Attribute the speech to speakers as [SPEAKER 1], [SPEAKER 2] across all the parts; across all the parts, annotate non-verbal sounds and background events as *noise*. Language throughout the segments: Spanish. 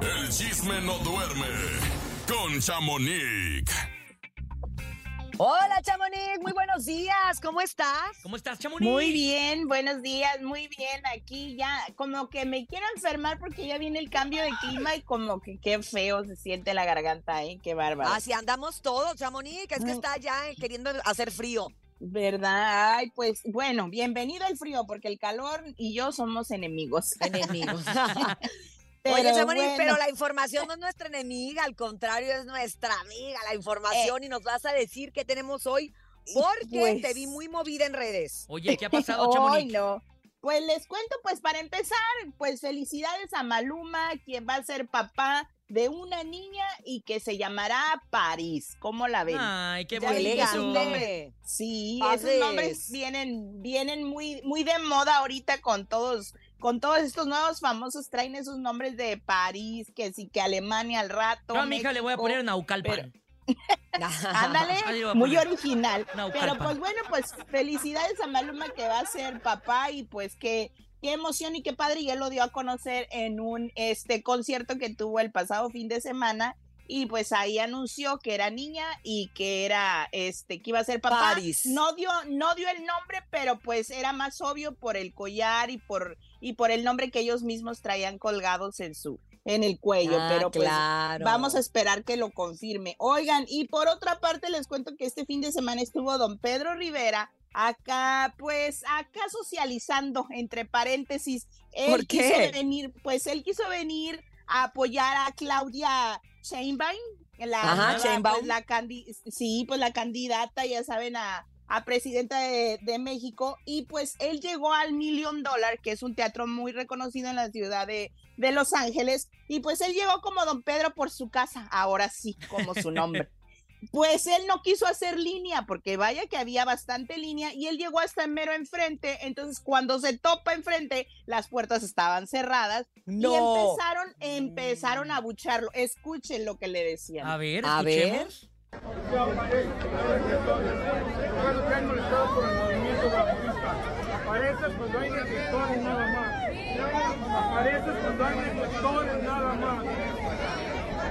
[SPEAKER 1] El chisme no duerme con Chamonix.
[SPEAKER 2] Hola, Chamonix, muy buenos días, ¿cómo estás?
[SPEAKER 3] ¿Cómo estás, Chamonix?
[SPEAKER 4] Muy bien, buenos días, muy bien. Aquí ya, como que me quiero enfermar porque ya viene el cambio de clima y como que qué feo se siente la garganta, ¿eh? Qué bárbaro.
[SPEAKER 2] Así andamos todos, Chamonix, es que
[SPEAKER 4] Mm.
[SPEAKER 2] está ya queriendo hacer frío.
[SPEAKER 4] ¿Verdad? Ay, pues bueno, bienvenido al frío porque el calor y yo somos enemigos.
[SPEAKER 2] Enemigos. *laughs*
[SPEAKER 4] Pero
[SPEAKER 2] Oye, Chamonix,
[SPEAKER 4] bueno.
[SPEAKER 2] pero la información no es nuestra enemiga, al contrario, es nuestra amiga, la información, y nos vas a decir qué tenemos hoy, porque
[SPEAKER 4] pues-
[SPEAKER 2] te vi muy movida en redes.
[SPEAKER 3] Oye, ¿qué ha *laughs* pasado, Chamonix?
[SPEAKER 4] no. Pues les cuento, pues para empezar, pues felicidades a Maluma, quien va a ser papá de una niña y que se llamará París. ¿Cómo la ven?
[SPEAKER 3] Ay, qué bonito.
[SPEAKER 4] es un
[SPEAKER 2] elegante.
[SPEAKER 4] nombre. Sí, esos nombres vienen, vienen muy, muy de moda ahorita con todos, con todos estos nuevos famosos traen esos nombres de París, que sí, que Alemania al rato.
[SPEAKER 3] Yo a mi hija le voy a poner Naucalpan. *laughs*
[SPEAKER 4] Ándale, muy original.
[SPEAKER 3] Naucalpan.
[SPEAKER 4] Pero pues bueno, pues felicidades a Maluma que va a ser papá y pues que qué emoción y qué padre y él lo dio a conocer en un este concierto que tuvo el pasado fin de semana y pues ahí anunció que era niña y que era este que iba a ser papá.
[SPEAKER 2] Paris.
[SPEAKER 4] No dio no dio el nombre, pero pues era más obvio por el collar y por y por el nombre que ellos mismos traían colgados en su en el cuello,
[SPEAKER 2] Ah,
[SPEAKER 4] pero pues
[SPEAKER 2] claro.
[SPEAKER 4] Vamos a esperar que lo confirme. Oigan, y por otra parte les cuento que este fin de semana estuvo don Pedro Rivera acá, pues acá socializando, entre paréntesis. Él
[SPEAKER 2] ¿Por
[SPEAKER 4] quiso
[SPEAKER 2] qué?
[SPEAKER 4] venir, pues él quiso venir a apoyar a Claudia Sheinbaum, la,
[SPEAKER 2] Ajá,
[SPEAKER 4] pues, la sí, pues la candidata, ya saben, a, a presidenta de, de México, y pues él llegó al Million Dollar, que es un teatro muy reconocido en la ciudad de, de Los Ángeles, y pues él llegó como don Pedro por su casa, ahora sí, como su nombre. *laughs* Pues él no quiso hacer línea, porque vaya que había bastante línea, y él llegó hasta mero enfrente, entonces cuando se topa enfrente, las puertas estaban cerradas, y
[SPEAKER 2] No.
[SPEAKER 4] empezaron, empezaron a bucharlo. Escuchen lo que le decían.
[SPEAKER 3] A ver,
[SPEAKER 2] A ver.
[SPEAKER 3] escuchemos.
[SPEAKER 5] Apareces cuando hay nada más. Apareces cuando hay nada más.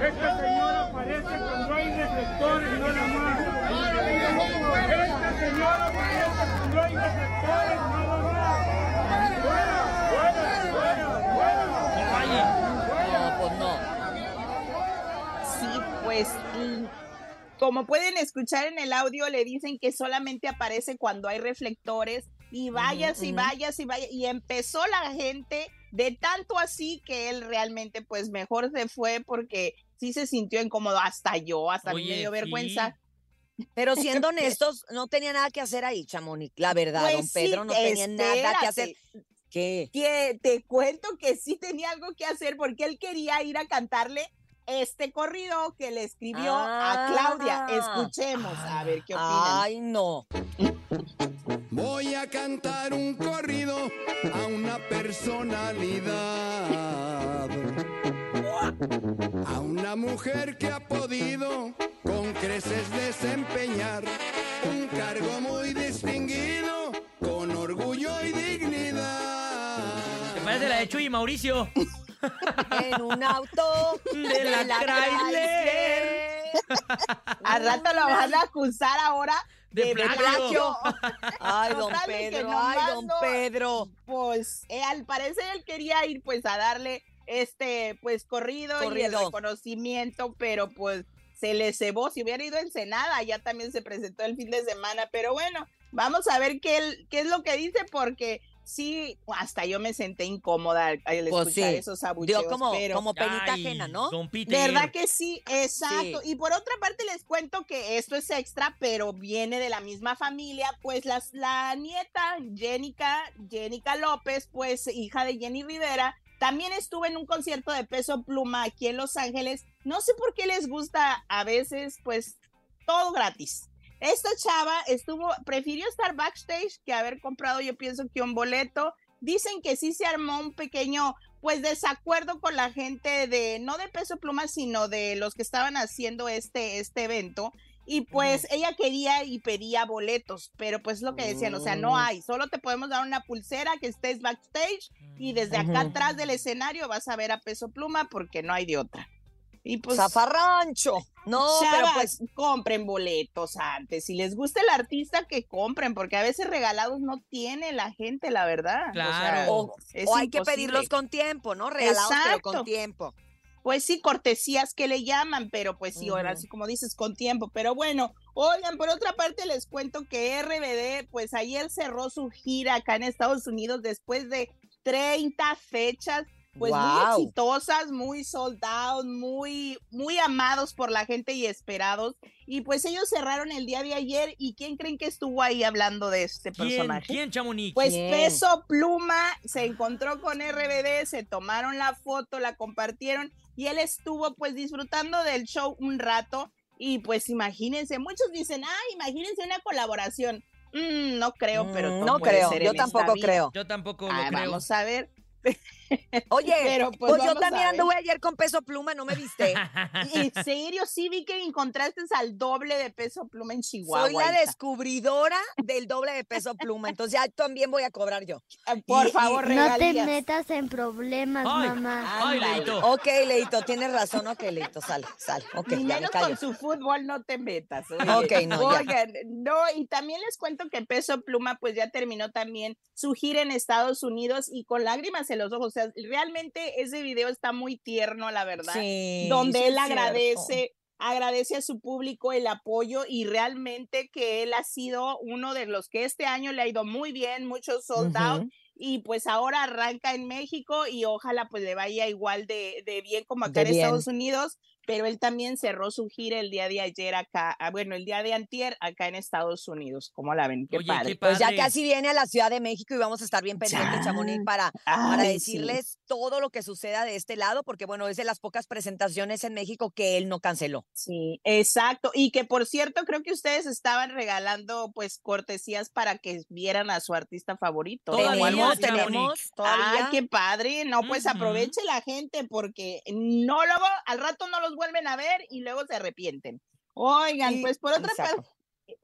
[SPEAKER 5] Esta señora aparece cuando hay reflectores nada más. Esta señora aparece cuando hay reflectores nada más. ¡Fuera! ¡Fuera! ¡Fuera! ¡Fuera!
[SPEAKER 2] No, pues no.
[SPEAKER 4] Sí, pues y como pueden escuchar en el audio, le dicen que solamente aparece cuando hay reflectores y vayas y
[SPEAKER 2] ujú.
[SPEAKER 4] vayas y vayas. Y empezó la gente de tanto así que él realmente pues mejor se fue porque sí se sintió incómodo, hasta yo, hasta a mí me
[SPEAKER 3] Oye,
[SPEAKER 4] dio
[SPEAKER 3] sí.
[SPEAKER 4] vergüenza.
[SPEAKER 2] Pero siendo *laughs* honestos, no tenía nada que hacer ahí, Chamonix. La verdad,
[SPEAKER 4] Pues
[SPEAKER 2] don Pedro
[SPEAKER 4] sí,
[SPEAKER 2] no tenía nada que hacer. ¿Qué?
[SPEAKER 4] que te cuento que sí tenía algo que hacer porque él quería ir a cantarle este corrido que le escribió a Claudia.
[SPEAKER 2] Ah.
[SPEAKER 4] Escuchemos, a ver qué opinan.
[SPEAKER 2] Ay, no.
[SPEAKER 6] Voy a cantar un corrido a una personalidad. A una mujer que ha podido con creces desempeñar un cargo muy distinguido con orgullo y dignidad.
[SPEAKER 3] Te parece la de Chuy y Mauricio.
[SPEAKER 2] En un auto
[SPEAKER 3] De la Chrysler.
[SPEAKER 4] Al rato lo van a acusar ahora
[SPEAKER 3] De
[SPEAKER 4] de,
[SPEAKER 3] plagio.
[SPEAKER 4] plagio.
[SPEAKER 2] Ay, don
[SPEAKER 4] de
[SPEAKER 2] Pedro, ay, don Pedro.
[SPEAKER 4] Pues eh, al parecer él quería ir pues a darle este pues corrido, y el reconocimiento, pero pues se le cebó. Si hubiera ido a Ensenada, ya también se presentó el fin de semana. Pero bueno, vamos a ver qué, qué es lo que dice, porque sí, hasta yo me senté incómoda al, al
[SPEAKER 2] Pues
[SPEAKER 4] escuchar
[SPEAKER 2] sí,
[SPEAKER 4] esos abucheos.
[SPEAKER 2] Dio como,
[SPEAKER 4] pero...
[SPEAKER 2] como penita
[SPEAKER 3] Ay,
[SPEAKER 2] ajena, ¿no?
[SPEAKER 4] ¿Verdad que sí? Exacto.
[SPEAKER 2] Sí.
[SPEAKER 4] Y por otra parte les cuento que esto es extra, pero viene de la misma familia, pues las, la nieta Jenica, Jenica López, pues hija de Jenny Rivera, también estuvo en un concierto de peso pluma aquí en Los Ángeles. No sé por qué les gusta a veces, pues, todo gratis. Esta chava estuvo, prefirió estar backstage que haber comprado, yo pienso que un boleto. Dicen que sí se armó un pequeño, pues, desacuerdo con la gente de, no de peso pluma, sino de los que estaban haciendo este, este evento. Y pues ella quería y pedía boletos, pero pues lo que decían, o sea, no
[SPEAKER 2] Mm.
[SPEAKER 4] hay, solo te podemos dar una pulsera que estés backstage y desde acá atrás del escenario vas a ver a Peso Pluma porque no hay de otra. Y pues
[SPEAKER 2] Zafarrancho. No, pero
[SPEAKER 4] Chavas,
[SPEAKER 2] pues
[SPEAKER 4] compren boletos antes. Si les gusta el artista, que compren, porque a veces regalados no tiene la gente, la verdad. O sea,
[SPEAKER 3] Claro.
[SPEAKER 2] o, hay que pedirlos con tiempo, ¿no? Regalados, pero con tiempo.
[SPEAKER 4] Pues sí, cortesías que le llaman, pero pues sí, ahora sí como dices, con tiempo. Pero bueno, oigan, por otra parte les cuento que RBD, pues ayer cerró su gira acá en Estados Unidos después de 30 fechas, pues muy exitosas, muy sold out, muy, muy amados por la gente y esperados. Y pues ellos cerraron el día de ayer. ¿Y quién creen que estuvo ahí hablando de este
[SPEAKER 3] ¿Quién?
[SPEAKER 4] personaje?
[SPEAKER 3] ¿Quién, Chamonix?
[SPEAKER 4] Pues
[SPEAKER 2] ¿Quién?
[SPEAKER 4] Peso Pluma se encontró con RBD, se tomaron la foto, la compartieron y él estuvo pues disfrutando del show un rato y pues imagínense, muchos dicen, ah, imagínense una colaboración. Mm, no creo, pero
[SPEAKER 2] Mm, no
[SPEAKER 4] puede
[SPEAKER 2] creo,
[SPEAKER 4] ser
[SPEAKER 2] yo tampoco creo.
[SPEAKER 3] Yo tampoco
[SPEAKER 4] Ah,
[SPEAKER 3] lo creo.
[SPEAKER 4] vamos a ver. *laughs*
[SPEAKER 2] Oye,
[SPEAKER 4] Pero, pues,
[SPEAKER 2] pues, yo también anduve ayer con peso pluma, ¿no me viste? *laughs*
[SPEAKER 4] En serio, sí vi que encontraste al doble de Peso Pluma en Chihuahua.
[SPEAKER 2] Soy la
[SPEAKER 4] hija.
[SPEAKER 2] descubridora del doble de peso pluma, entonces ya también voy a cobrar yo.
[SPEAKER 4] Eh, Por
[SPEAKER 2] y- y-
[SPEAKER 4] favor,
[SPEAKER 2] no
[SPEAKER 7] No te metas en problemas,
[SPEAKER 3] Ay.
[SPEAKER 7] mamá.
[SPEAKER 3] Ay. Leito.
[SPEAKER 2] Ok, Leito, tienes razón, ok, Leito, sale, sale, ok,
[SPEAKER 4] Ni
[SPEAKER 2] me
[SPEAKER 4] menos con su fútbol no te metas. oye.
[SPEAKER 2] Ok, no, ya.
[SPEAKER 4] Oigan, no, y también les cuento que Peso Pluma pues ya terminó también su gira en Estados Unidos y con lágrimas en los ojos. Sea, realmente ese video está muy tierno, la verdad.
[SPEAKER 2] Sí,
[SPEAKER 4] donde
[SPEAKER 2] sí
[SPEAKER 4] él agradece, agradece a su público el apoyo y realmente que él ha sido uno de los que este año le ha ido muy bien, muchos sold out y pues ahora arranca en México y ojalá pues le vaya igual de, de bien como acá
[SPEAKER 2] De
[SPEAKER 4] en
[SPEAKER 2] bien.
[SPEAKER 4] Estados Unidos, pero él también cerró su gira el día de ayer acá, ah, bueno, el día de antier acá en Estados Unidos, ¿cómo la ven? Qué
[SPEAKER 3] Oye,
[SPEAKER 4] padre.
[SPEAKER 3] qué
[SPEAKER 2] Pues ya casi viene a la Ciudad de México y vamos a estar bien pendientes. Chamonix, para, para
[SPEAKER 4] sí.
[SPEAKER 2] decirles todo lo que suceda de este lado, porque bueno, es de las pocas presentaciones en México que él no canceló.
[SPEAKER 4] Sí, exacto. Y que por cierto, creo que ustedes estaban regalando pues cortesías para que vieran a su artista favorito.
[SPEAKER 2] Tenemos, tenemos,
[SPEAKER 4] Ay,
[SPEAKER 2] todavía.
[SPEAKER 4] qué padre. No, pues
[SPEAKER 3] Ujú.
[SPEAKER 4] aproveche la gente porque no luego al rato no los vuelven a ver y luego se arrepienten. Oigan,
[SPEAKER 2] Y-
[SPEAKER 4] pues por otra parte,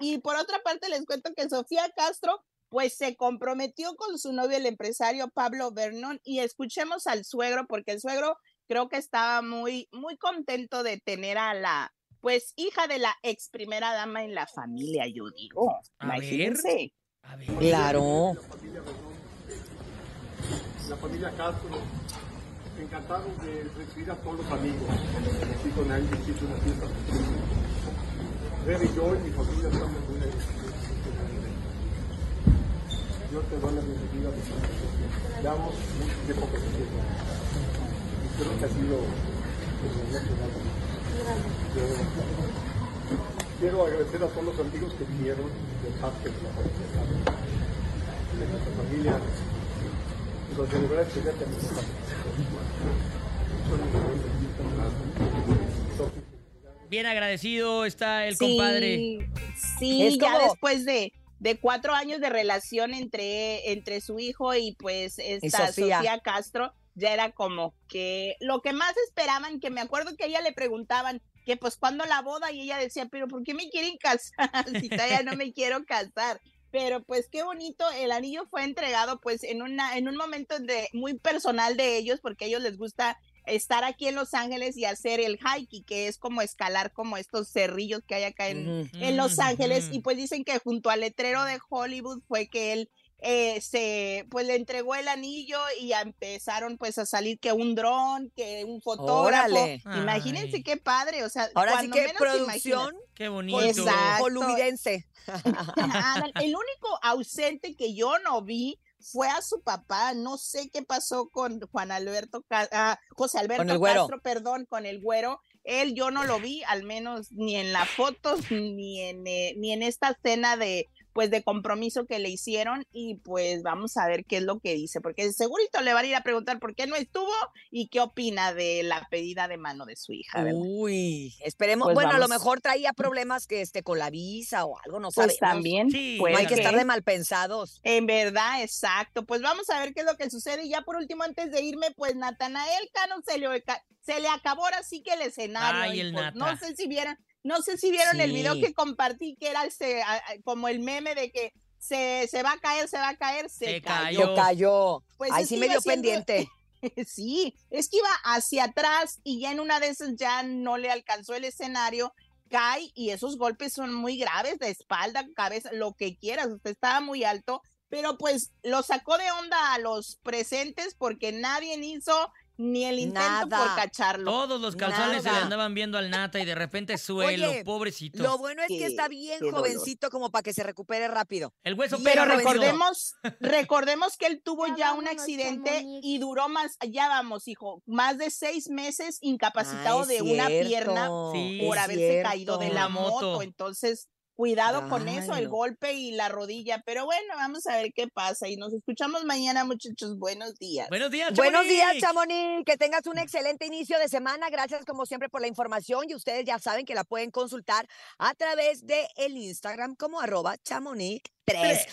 [SPEAKER 4] y por otra parte les cuento que Sofía Castro pues se comprometió con su novio el empresario Pablo Vernon y escuchemos al suegro porque el suegro creo que estaba muy muy contento de tener a la pues hija de la ex primera dama en la familia, yo digo.
[SPEAKER 3] A ver.
[SPEAKER 4] Imagínense.
[SPEAKER 3] A ver.
[SPEAKER 2] Claro.
[SPEAKER 5] la familia Castro, encantados de recibir a todos los amigos. Aquí con él hiciste una fiesta. Rebe y yo y mi familia estamos muy. Yo te doy la bienvenida. Damos mucho tiempo queda. Y creo que ha sido Quiero agradecer a todos los amigos que vinieron de parte de la familia, de familia,
[SPEAKER 3] Bien agradecido está el
[SPEAKER 4] Sí,
[SPEAKER 3] compadre.
[SPEAKER 4] Sí,
[SPEAKER 2] Es
[SPEAKER 4] ya
[SPEAKER 2] como-
[SPEAKER 4] después de, de cuatro años de relación entre, entre su hijo y pues esta
[SPEAKER 2] Sofía.
[SPEAKER 4] Sofía. Castro, ya era como que lo que más esperaban, que me acuerdo que a ella le preguntaban que pues cuándo la boda y ella decía, pero ¿por qué me quieren casar *laughs* si todavía no me quiero casar? Pero pues qué bonito, el anillo fue entregado pues en una en un momento de muy personal de ellos porque a ellos les gusta estar aquí en Los Ángeles y hacer el hiking, que es como escalar como estos cerrillos que hay acá en, en Los Ángeles y pues dicen que junto al letrero de Hollywood fue que él eh, se pues le entregó el anillo y ya empezaron pues a salir que un dron, que un fotógrafo.
[SPEAKER 2] Órale.
[SPEAKER 4] Imagínense
[SPEAKER 3] Ay.
[SPEAKER 4] qué padre, o sea,
[SPEAKER 2] Ahora sí que producción
[SPEAKER 3] Qué bonito.
[SPEAKER 4] Exacto. el único ausente que yo no vi fue a su papá, no sé qué pasó con Juan Alberto, ah, José Alberto
[SPEAKER 2] el güero.
[SPEAKER 4] Castro, perdón, con el güero. Él yo no lo vi, al menos ni en las fotos, ni en, eh, ni en esta escena de pues de compromiso que le hicieron y pues vamos a ver qué es lo que dice, porque segurito le van a ir a preguntar por qué no estuvo y qué opina de la pedida de mano de su hija, ¿verdad?
[SPEAKER 2] Uy, esperemos.
[SPEAKER 4] Pues
[SPEAKER 2] bueno, a lo mejor traía problemas que este con la visa o algo, no
[SPEAKER 4] Pues
[SPEAKER 2] sabemos.
[SPEAKER 4] también,
[SPEAKER 3] Sí,
[SPEAKER 2] No
[SPEAKER 4] puede
[SPEAKER 2] hay que estar de mal pensados.
[SPEAKER 4] En verdad, exacto. Pues vamos a ver qué es lo que sucede. Y ya por último, antes de irme, pues Natanael Cano se le, se le acabó ahora sí que el escenario.
[SPEAKER 3] Ay,
[SPEAKER 4] y,
[SPEAKER 3] el
[SPEAKER 4] pues,
[SPEAKER 3] Nata.
[SPEAKER 4] no sé si vieron, No sé si vieron el video que compartí, que era el como el meme de que se, se va a caer, se va a caer, se,
[SPEAKER 3] Se
[SPEAKER 4] cayó.
[SPEAKER 3] cayó.
[SPEAKER 4] Pues
[SPEAKER 2] Ahí
[SPEAKER 4] es
[SPEAKER 2] sí me dio pendiente. *laughs*
[SPEAKER 4] Sí, es que iba hacia atrás y ya en una de esas ya no le alcanzó el escenario, cae y esos golpes son muy graves de espalda, cabeza, lo que quieras, usted estaba muy alto, pero pues lo sacó de onda a los presentes porque nadie hizo ni el intento por cacharlo.
[SPEAKER 3] Todos los calzones se le andaban viendo al nata y de repente suelo,
[SPEAKER 2] Oye,
[SPEAKER 3] pobrecito.
[SPEAKER 2] Lo bueno es que está bien
[SPEAKER 4] qué dolor.
[SPEAKER 2] jovencito como para que se recupere rápido.
[SPEAKER 3] El hueso
[SPEAKER 2] Pero
[SPEAKER 4] recordemos, *laughs* recordemos que él tuvo
[SPEAKER 7] Ya
[SPEAKER 4] ya un accidente y duró más, ya vamos, hijo, más de seis meses incapacitado
[SPEAKER 2] Ah,
[SPEAKER 4] de una pierna
[SPEAKER 3] Sí.
[SPEAKER 4] por haberse caído de la
[SPEAKER 3] moto.
[SPEAKER 4] Entonces, cuidado con eso, el golpe y la rodilla. Pero bueno, vamos a ver qué pasa y nos escuchamos mañana, muchachos. Buenos días.
[SPEAKER 3] Buenos días,
[SPEAKER 2] Buenos días,
[SPEAKER 3] Chamonix.
[SPEAKER 2] Chamonix. Que tengas un excelente inicio de semana. Gracias, como siempre, por la información. Y ustedes ya saben que la pueden consultar a través de el Instagram como arroba chamonix3.